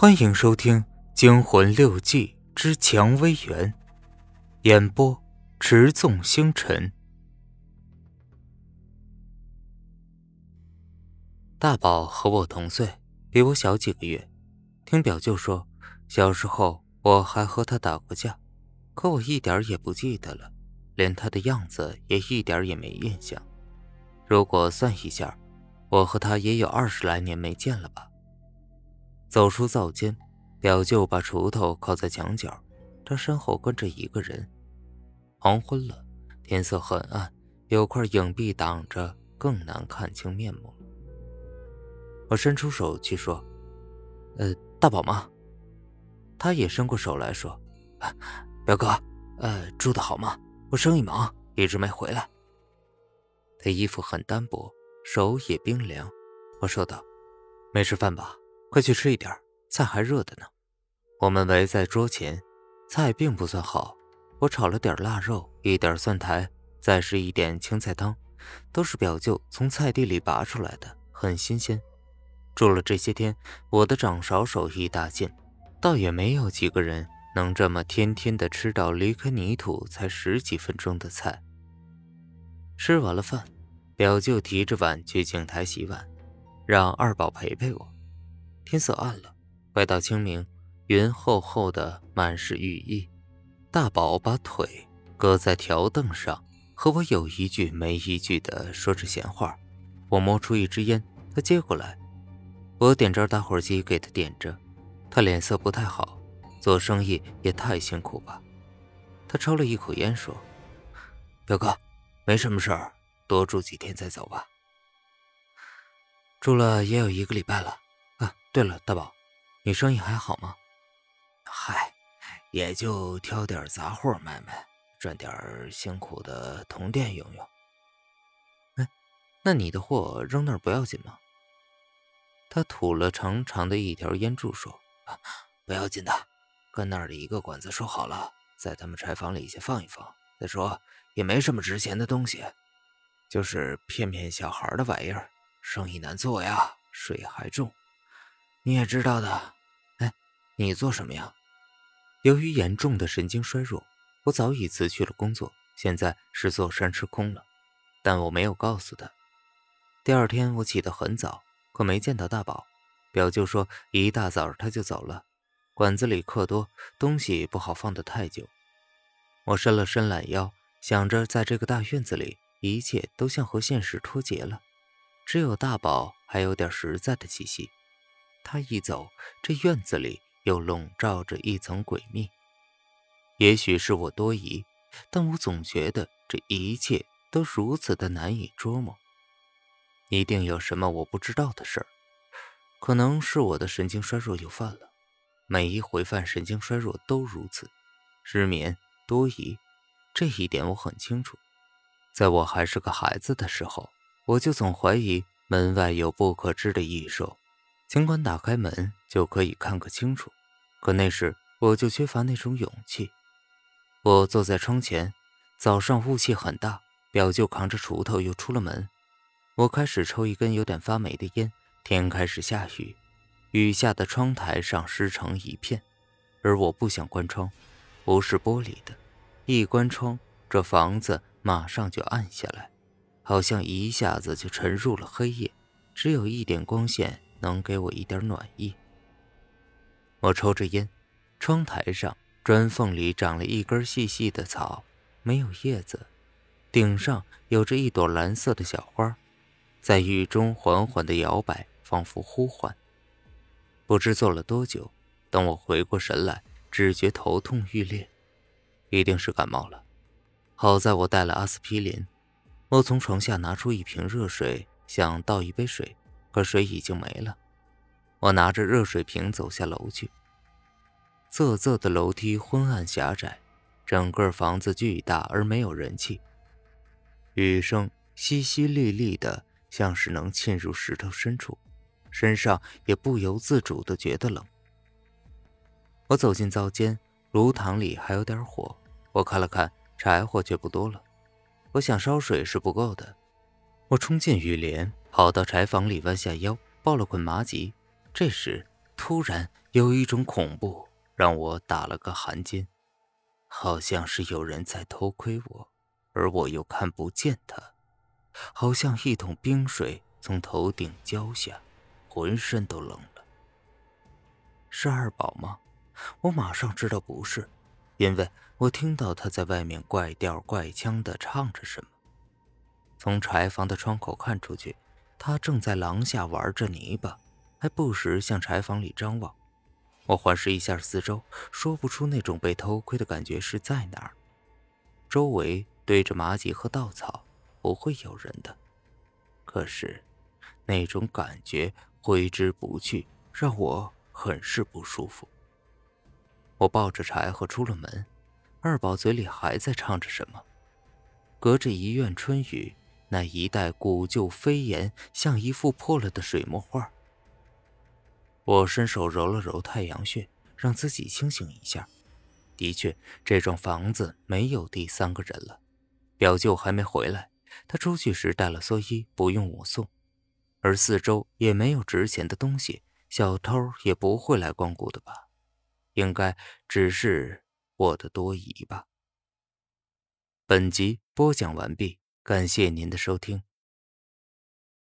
欢迎收听《惊魂六记之蔷薇园》，演播：持纵星辰。大宝和我同岁，比我小几个月。听表舅说，小时候我还和他打过架，可我一点也不记得了，连他的样子也一点也没印象。如果算一下，我和他也有二十来年没见了吧。走出灶间，表舅把锄头靠在墙角，他身后跟着一个人。黄昏了，天色很暗，有块影壁挡着，更难看清面目。我伸出手去说：“呃，大宝吗？”他也伸过手来说：“表哥，呃，住的好吗？我生意忙，一直没回来。”他衣服很单薄，手也冰凉。我说道：“没吃饭吧？”快去吃一点，菜还热的呢。我们围在桌前，菜并不算好。我炒了点腊肉，一点蒜苔，再是一点青菜汤，都是表舅从菜地里拔出来的，很新鲜。住了这些天，我的掌勺手艺大进，倒也没有几个人能这么天天的吃到离开泥土才十几分钟的菜。吃完了饭，表舅提着碗去井台洗碗，让二宝陪陪我。天色暗了，快到清明，云厚厚的，满是雨意。大宝把腿搁在条凳上，和我有一句没一句的说着闲话。我摸出一支烟，他接过来，我点着打火机给他点着。他脸色不太好，做生意也太辛苦吧。他抽了一口烟，说：“表哥，没什么事儿，多住几天再走吧。住了也有一个礼拜了。”对了，大宝，你生意还好吗？嗨，也就挑点杂货卖卖，赚点辛苦的铜店用用。哎，那你的货扔那儿不要紧吗？他吐了长长的一条烟柱，说：“ 不要紧的，跟那儿的一个管子说好了，在他们柴房里先放一放。再说也没什么值钱的东西，就是骗骗小孩的玩意儿，生意难做呀，税还重。”你也知道的，哎，你做什么呀？由于严重的神经衰弱，我早已辞去了工作，现在是坐山吃空了。但我没有告诉他。第二天我起得很早，可没见到大宝。表舅说一大早他就走了，馆子里客多，东西不好放得太久。我伸了伸懒腰，想着在这个大院子里，一切都像和现实脱节了，只有大宝还有点实在的气息。他一走，这院子里又笼罩着一层诡秘。也许是我多疑，但我总觉得这一切都如此的难以捉摸。一定有什么我不知道的事儿，可能是我的神经衰弱又犯了。每一回犯神经衰弱都如此，失眠、多疑，这一点我很清楚。在我还是个孩子的时候，我就总怀疑门外有不可知的异兽。尽管打开门就可以看个清楚，可那时我就缺乏那种勇气。我坐在窗前，早上雾气很大，表舅扛着锄头又出了门。我开始抽一根有点发霉的烟。天开始下雨，雨下的窗台上湿成一片，而我不想关窗，不是玻璃的，一关窗，这房子马上就暗下来，好像一下子就沉入了黑夜，只有一点光线。能给我一点暖意。我抽着烟，窗台上砖缝里长了一根细细的草，没有叶子，顶上有着一朵蓝色的小花，在雨中缓缓的摇摆，仿佛呼唤。不知坐了多久，等我回过神来，只觉头痛欲裂，一定是感冒了。好在我带了阿司匹林。我从床下拿出一瓶热水，想倒一杯水。可水已经没了，我拿着热水瓶走下楼去。仄仄的楼梯昏暗狭窄，整个房子巨大而没有人气。雨声淅淅沥沥的，像是能沁入石头深处，身上也不由自主的觉得冷。我走进灶间，炉膛里还有点火，我看了看柴火，却不多了。我想烧水是不够的，我冲进雨帘。跑到柴房里，弯下腰，抱了捆麻吉。这时，突然有一种恐怖让我打了个寒噤，好像是有人在偷窥我，而我又看不见他，好像一桶冰水从头顶浇下，浑身都冷了。是二宝吗？我马上知道不是，因为我听到他在外面怪调怪腔的唱着什么。从柴房的窗口看出去，他正在廊下玩着泥巴，还不时向柴房里张望。我环视一下四周，说不出那种被偷窥的感觉是在哪儿。周围堆着麻吉和稻草，不会有人的。可是，那种感觉挥之不去，让我很是不舒服。我抱着柴禾出了门，二宝嘴里还在唱着什么。隔着一院春雨，那一带古旧飞檐，像一幅破了的水墨画。我伸手揉了揉太阳穴，让自己清醒一下。的确，这幢房子没有第三个人了。表舅还没回来，他出去时带了蓑衣，不用我送。而四周也没有值钱的东西，小偷也不会来光顾的吧？应该只是我的多疑吧。本集播讲完毕，感谢您的收听。